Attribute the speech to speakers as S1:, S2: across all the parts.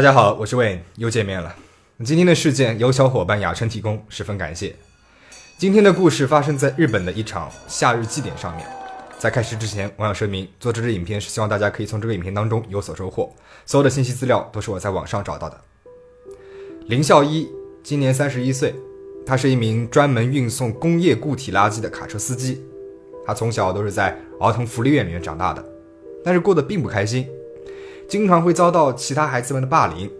S1: 大家好，我是 Wayne，又见面了。今天的事件由小伙伴雅琛提供，十分感谢。今天的故事发生在日本的一场夏日祭典上面。在开始之前，我想声明，做这支影片是希望大家可以从这个影片当中有所收获。所有的信息资料都是我在网上找到的。林孝一今年三十一岁，他是一名专门运送工业固体垃圾的卡车司机。他从小都是在儿童福利院里面长大的，但是过得并不开心。经常会遭到其他孩子们的霸凌，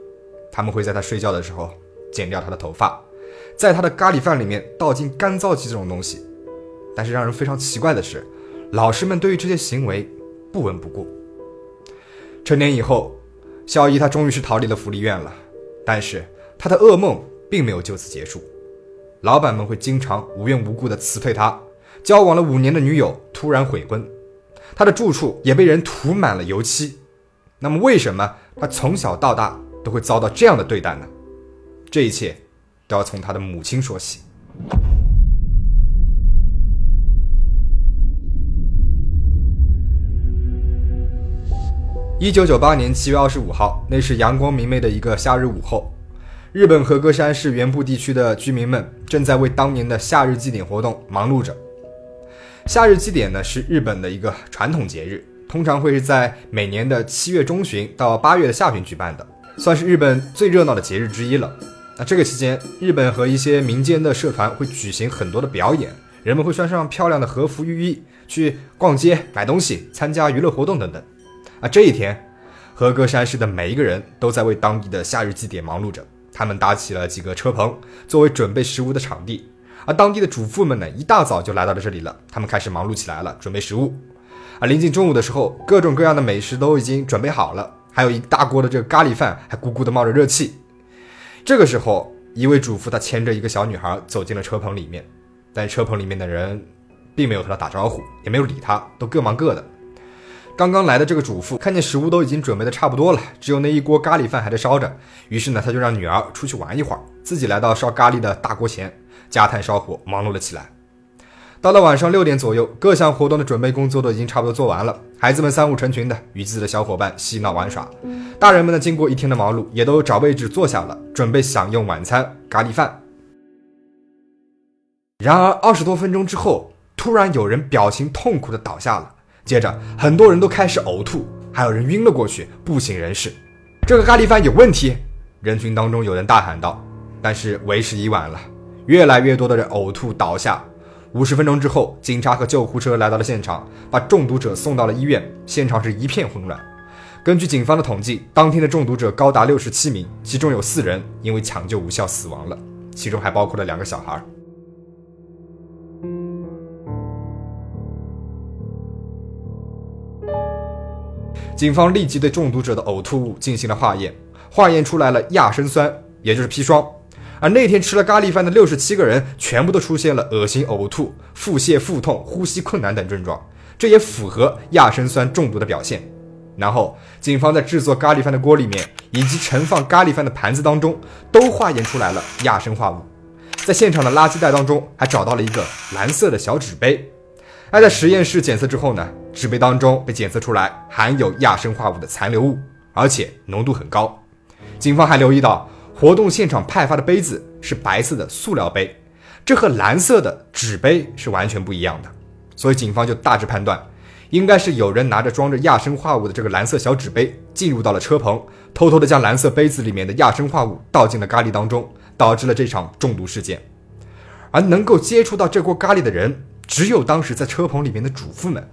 S1: 他们会在他睡觉的时候剪掉他的头发，在他的咖喱饭里面倒进干燥剂这种东西。但是让人非常奇怪的是，老师们对于这些行为不闻不顾。成年以后，小一他终于是逃离了福利院了，但是他的噩梦并没有就此结束。老板们会经常无缘无故的辞退他，交往了五年的女友突然悔婚，他的住处也被人涂满了油漆。那么，为什么他从小到大都会遭到这样的对待呢？这一切都要从他的母亲说起。一九九八年七月二十五号，那是阳光明媚的一个夏日午后，日本和歌山市原部地区的居民们正在为当年的夏日祭典活动忙碌着。夏日祭典呢，是日本的一个传统节日。通常会是在每年的七月中旬到八月的下旬举办的，算是日本最热闹的节日之一了。那这个期间，日本和一些民间的社团会举行很多的表演，人们会穿上漂亮的和服浴衣去逛街、买东西、参加娱乐活动等等。啊，这一天，和歌山市的每一个人都在为当地的夏日祭典忙碌着。他们搭起了几个车棚，作为准备食物的场地。而当地的主妇们呢，一大早就来到了这里了，他们开始忙碌起来了，准备食物。而临近中午的时候，各种各样的美食都已经准备好了，还有一大锅的这个咖喱饭，还咕咕的冒着热气。这个时候，一位主妇她牵着一个小女孩走进了车棚里面，但车棚里面的人并没有和她打招呼，也没有理她，都各忙各的。刚刚来的这个主妇看见食物都已经准备的差不多了，只有那一锅咖喱饭还在烧着，于是呢，她就让女儿出去玩一会儿，自己来到烧咖喱的大锅前，加炭烧火，忙碌了起来。到了晚上六点左右，各项活动的准备工作都已经差不多做完了。孩子们三五成群的与自己的小伙伴嬉闹玩耍，大人们呢，经过一天的忙碌，也都找位置坐下了，准备享用晚餐咖喱饭。然而二十多分钟之后，突然有人表情痛苦的倒下了，接着很多人都开始呕吐，还有人晕了过去，不省人事。这个咖喱饭有问题！人群当中有人大喊道。但是为时已晚了，越来越多的人呕吐倒下。五十分钟之后，警察和救护车来到了现场，把中毒者送到了医院。现场是一片混乱。根据警方的统计，当天的中毒者高达六十七名，其中有四人因为抢救无效死亡了，其中还包括了两个小孩。警方立即对中毒者的呕吐物进行了化验，化验出来了亚砷酸，也就是砒霜。而那天吃了咖喱饭的六十七个人，全部都出现了恶心、呕吐、腹泻、腹痛、呼吸困难等症状，这也符合亚砷酸中毒的表现。然后，警方在制作咖喱饭的锅里面，以及盛放咖喱饭的盘子当中，都化验出来了亚砷化物。在现场的垃圾袋当中，还找到了一个蓝色的小纸杯。而在实验室检测之后呢，纸杯当中被检测出来含有亚砷化物的残留物，而且浓度很高。警方还留意到。活动现场派发的杯子是白色的塑料杯，这和蓝色的纸杯是完全不一样的，所以警方就大致判断，应该是有人拿着装着亚砷化物的这个蓝色小纸杯进入到了车棚，偷偷的将蓝色杯子里面的亚砷化物倒进了咖喱当中，导致了这场中毒事件。而能够接触到这锅咖喱的人，只有当时在车棚里面的主妇们。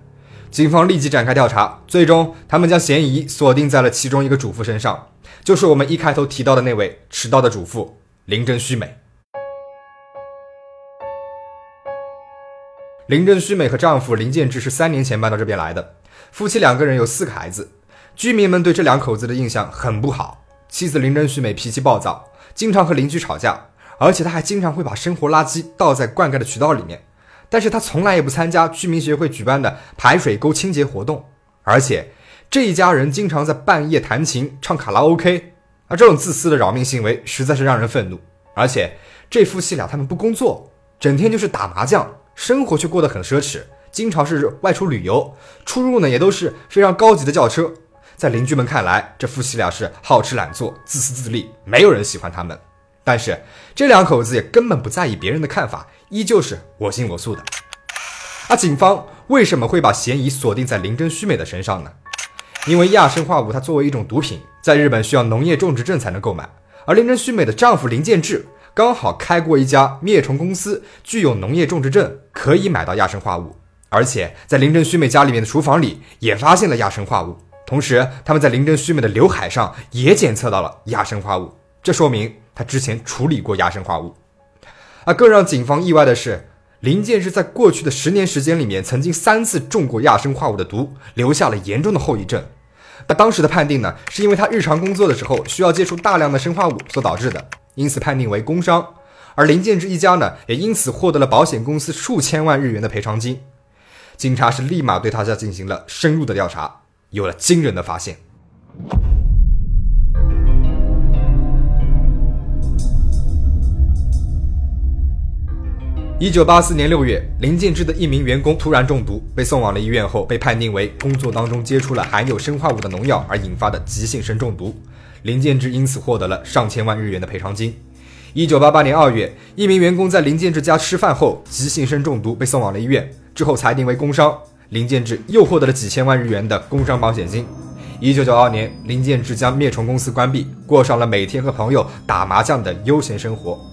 S1: 警方立即展开调查，最终他们将嫌疑锁定在了其中一个主妇身上。就是我们一开头提到的那位迟到的主妇林真须美。林真须美和丈夫林建志是三年前搬到这边来的，夫妻两个人有四个孩子。居民们对这两口子的印象很不好。妻子林真须美脾气暴躁，经常和邻居吵架，而且她还经常会把生活垃圾倒在灌溉的渠道里面。但是她从来也不参加居民协会举办的排水沟清洁活动，而且。这一家人经常在半夜弹琴、唱卡拉 OK，而这种自私的扰民行为实在是让人愤怒。而且这夫妻俩他们不工作，整天就是打麻将，生活却过得很奢侈，经常是外出旅游，出入呢也都是非常高级的轿车。在邻居们看来，这夫妻俩是好吃懒做、自私自利，没有人喜欢他们。但是这两口子也根本不在意别人的看法，依旧是我行我素的。而警方为什么会把嫌疑锁定在林真须美的身上呢？因为亚砷化物它作为一种毒品，在日本需要农业种植证才能购买，而林真须美的丈夫林建志刚好开过一家灭虫公司，具有农业种植证，可以买到亚砷化物。而且在林真须美家里面的厨房里也发现了亚砷化物，同时他们在林真须美的刘海上也检测到了亚砷化物，这说明他之前处理过亚砷化物。而更让警方意外的是，林建志在过去的十年时间里面曾经三次中过亚砷化物的毒，留下了严重的后遗症。那当时的判定呢，是因为他日常工作的时候需要接触大量的生化物所导致的，因此判定为工伤。而林建志一家呢，也因此获得了保险公司数千万日元的赔偿金。警察是立马对他家进行了深入的调查，有了惊人的发现。一九八四年六月，林建志的一名员工突然中毒，被送往了医院后，被判定为工作当中接触了含有砷化物的农药而引发的急性砷中毒。林建志因此获得了上千万日元的赔偿金。一九八八年二月，一名员工在林建志家吃饭后急性砷中毒，被送往了医院。之后裁定为工伤，林建志又获得了几千万日元的工伤保险金。一九九二年，林建志将灭虫公司关闭，过上了每天和朋友打麻将的悠闲生活。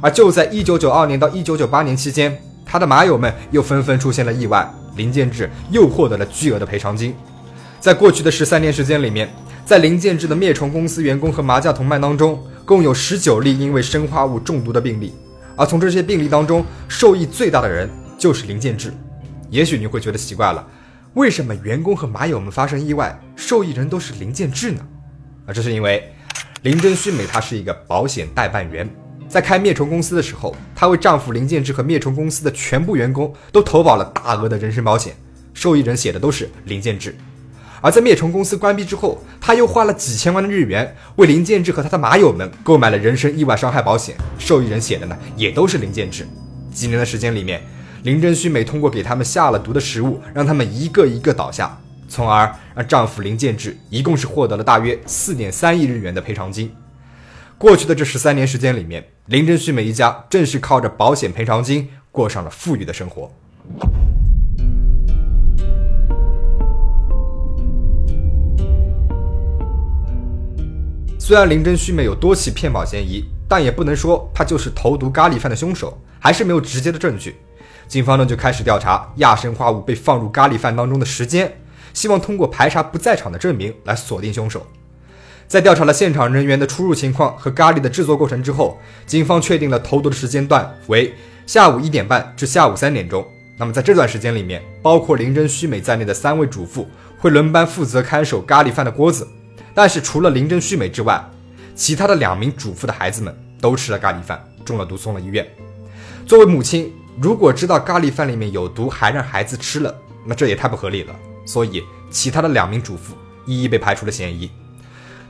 S1: 而就在一九九二年到一九九八年期间，他的麻友们又纷纷出现了意外，林建志又获得了巨额的赔偿金。在过去的十三年时间里面，在林建志的灭虫公司员工和麻将同伴当中，共有十九例因为砷化物中毒的病例，而从这些病例当中，受益最大的人就是林建志。也许你会觉得奇怪了，为什么员工和麻友们发生意外，受益人都是林建志呢？啊，这是因为林真须美她是一个保险代办员，在开灭虫公司的时候，她为丈夫林建志和灭虫公司的全部员工都投保了大额的人身保险，受益人写的都是林建志。而在灭虫公司关闭之后，她又花了几千万的日元为林建志和他的麻友们购买了人身意外伤害保险，受益人写的呢也都是林建志。几年的时间里面。林真须美通过给他们下了毒的食物，让他们一个一个倒下，从而让丈夫林建志一共是获得了大约四点三亿日元的赔偿金。过去的这十三年时间里面，林真须美一家正是靠着保险赔偿金过上了富裕的生活。虽然林真须美有多起骗保嫌疑，但也不能说她就是投毒咖喱饭的凶手，还是没有直接的证据。警方呢就开始调查亚砷化物被放入咖喱饭当中的时间，希望通过排查不在场的证明来锁定凶手。在调查了现场人员的出入情况和咖喱的制作过程之后，警方确定了投毒的时间段为下午一点半至下午三点钟。那么在这段时间里面，包括林真须美在内的三位主妇会轮班负责看守咖喱饭的锅子。但是除了林真须美之外，其他的两名主妇的孩子们都吃了咖喱饭，中了毒送了医院。作为母亲。如果知道咖喱饭里面有毒还让孩子吃了，那这也太不合理了。所以，其他的两名主妇一一被排除了嫌疑。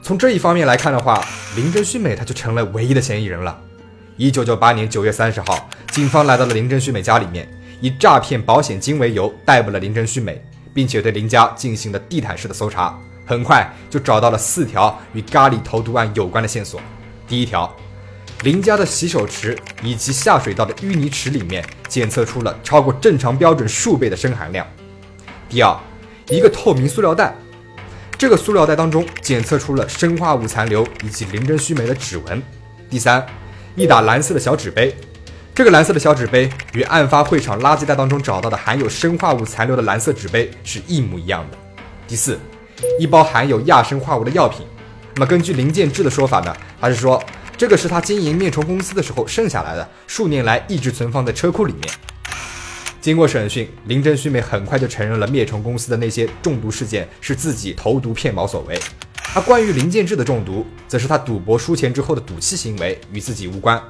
S1: 从这一方面来看的话，林真须美她就成了唯一的嫌疑人了。一九九八年九月三十号，警方来到了林真须美家里面，以诈骗保险金为由逮捕了林真须美，并且对林家进行了地毯式的搜查。很快就找到了四条与咖喱投毒案有关的线索。第一条。林家的洗手池以及下水道的淤泥池里面检测出了超过正常标准数倍的砷含量。第二，一个透明塑料袋，这个塑料袋当中检测出了砷化物残留以及林真须美的指纹。第三，一打蓝色的小纸杯，这个蓝色的小纸杯与案发会场垃圾袋当中找到的含有砷化物残留的蓝色纸杯是一模一样的。第四，一包含有亚生化物的药品。那么根据林建志的说法呢，他是说。这个是他经营灭虫公司的时候剩下来的，数年来一直存放在车库里面。经过审讯，林真须美很快就承认了灭虫公司的那些中毒事件是自己投毒骗保所为。而关于林建志的中毒，则是他赌博输钱之后的赌气行为，与自己无关。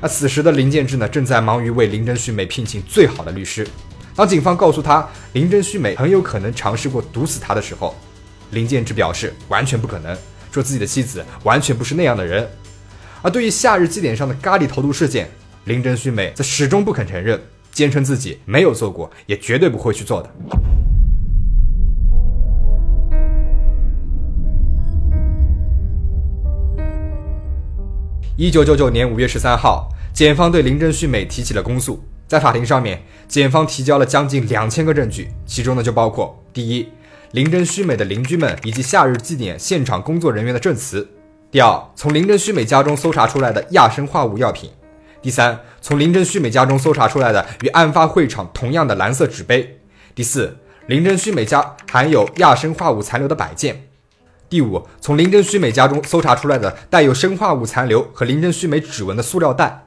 S1: 而此时的林建志呢，正在忙于为林真须美聘请最好的律师。当警方告诉他林真须美很有可能尝试过毒死他的时候，林建志表示完全不可能，说自己的妻子完全不是那样的人。而对于夏日祭典上的咖喱投毒事件，林真须美则始终不肯承认，坚称自己没有做过，也绝对不会去做的。一九九九年五月十三号，检方对林真旭美提起了公诉。在法庭上面，检方提交了将近两千个证据，其中呢就包括：第一，林真旭美的邻居们以及夏日祭典现场工作人员的证词；第二，从林真旭美家中搜查出来的亚生化物药品；第三，从林真须美家中搜查出来的与案发会场同样的蓝色纸杯；第四，林真须美家含有亚生化物残留的摆件；第五，从林真须美家中搜查出来的带有生化物残留和林真须美指纹的塑料袋。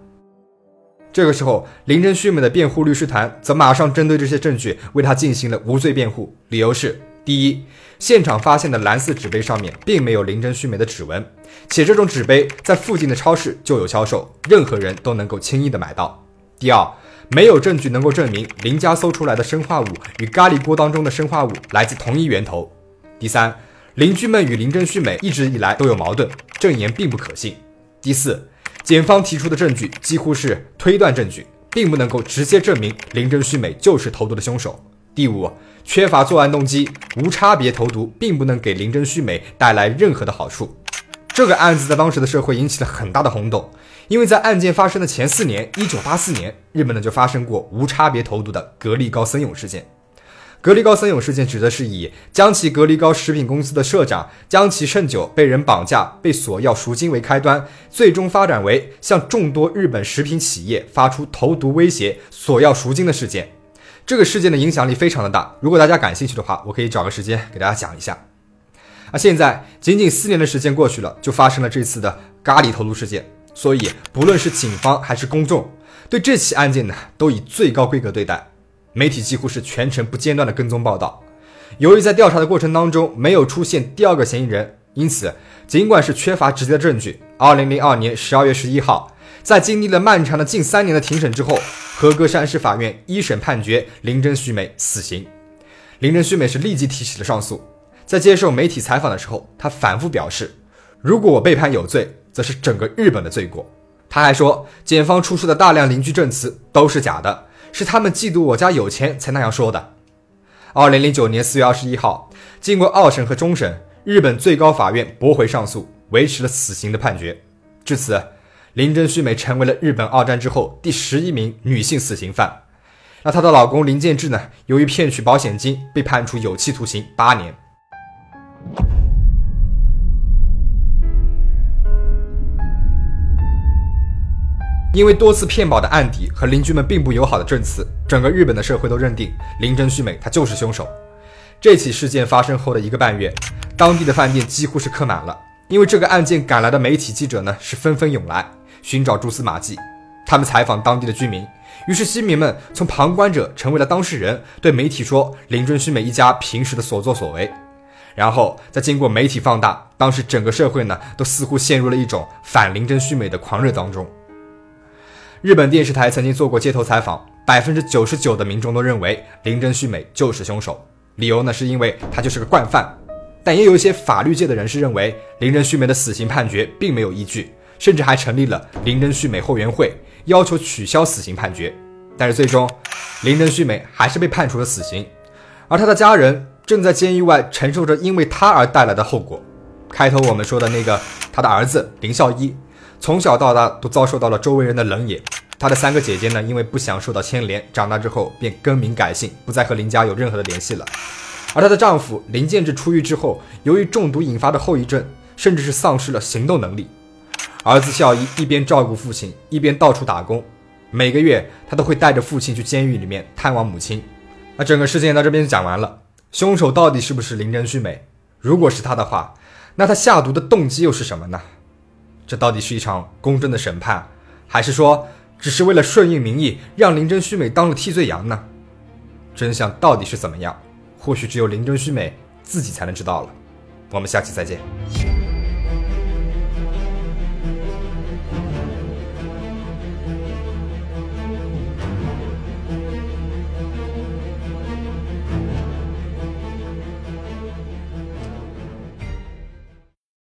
S1: 这个时候，林真须美的辩护律师团则马上针对这些证据为他进行了无罪辩护，理由是：第一，现场发现的蓝色纸杯上面并没有林真须美的指纹，且这种纸杯在附近的超市就有销售，任何人都能够轻易的买到；第二，没有证据能够证明林家搜出来的生化物与咖喱锅当中的生化物来自同一源头；第三，邻居们与林真须美一直以来都有矛盾，证言并不可信；第四。检方提出的证据几乎是推断证据，并不能够直接证明林真须美就是投毒的凶手。第五，缺乏作案动机，无差别投毒并不能给林真须美带来任何的好处。这个案子在当时的社会引起了很大的轰动，因为在案件发生的前四年，一九八四年，日本呢就发生过无差别投毒的格力高森永事件。格力高森永事件指的是以江崎格力高食品公司的社长江崎胜久被人绑架、被索要赎金为开端，最终发展为向众多日本食品企业发出投毒威胁、索要赎金的事件。这个事件的影响力非常的大，如果大家感兴趣的话，我可以找个时间给大家讲一下。啊，现在仅仅四年的时间过去了，就发生了这次的咖喱投毒事件，所以不论是警方还是公众，对这起案件呢，都以最高规格对待。媒体几乎是全程不间断的跟踪报道。由于在调查的过程当中没有出现第二个嫌疑人，因此尽管是缺乏直接的证据，二零零二年十二月十一号，在经历了漫长的近三年的庭审之后，和歌山市法院一审判决林真须美死刑。林真须美是立即提起了上诉。在接受媒体采访的时候，他反复表示：“如果我被判有罪，则是整个日本的罪过。”他还说，检方出示的大量邻居证词都是假的。是他们嫉妒我家有钱才那样说的。二零零九年四月二十一号，经过二审和终审，日本最高法院驳回上诉，维持了死刑的判决。至此，林真须美成为了日本二战之后第十一名女性死刑犯。那她的老公林建志呢？由于骗取保险金，被判处有期徒刑八年。因为多次骗保的案底和邻居们并不友好的证词，整个日本的社会都认定林真须美她就是凶手。这起事件发生后的一个半月，当地的饭店几乎是客满了，因为这个案件赶来的媒体记者呢是纷纷涌来寻找蛛丝马迹。他们采访当地的居民，于是新民们从旁观者成为了当事人，对媒体说林真须美一家平时的所作所为。然后再经过媒体放大，当时整个社会呢都似乎陷入了一种反林真须美的狂热当中。日本电视台曾经做过街头采访，百分之九十九的民众都认为林真须美就是凶手。理由呢，是因为她就是个惯犯。但也有一些法律界的人士认为林真须美的死刑判决并没有依据，甚至还成立了林真旭美后援会，要求取消死刑判决。但是最终，林真旭美还是被判处了死刑，而他的家人正在监狱外承受着因为他而带来的后果。开头我们说的那个他的儿子林孝一。从小到大都遭受到了周围人的冷眼。她的三个姐姐呢，因为不想受到牵连，长大之后便更名改姓，不再和林家有任何的联系了。而她的丈夫林建志出狱之后，由于中毒引发的后遗症，甚至是丧失了行动能力。儿子孝一一边照顾父亲，一边到处打工。每个月他都会带着父亲去监狱里面探望母亲。那整个事件到这边就讲完了。凶手到底是不是林真须美？如果是他的话，那他下毒的动机又是什么呢？这到底是一场公正的审判，还是说只是为了顺应民意，让林真须美当了替罪羊呢？真相到底是怎么样？或许只有林真须美自己才能知道了。我们下期再见。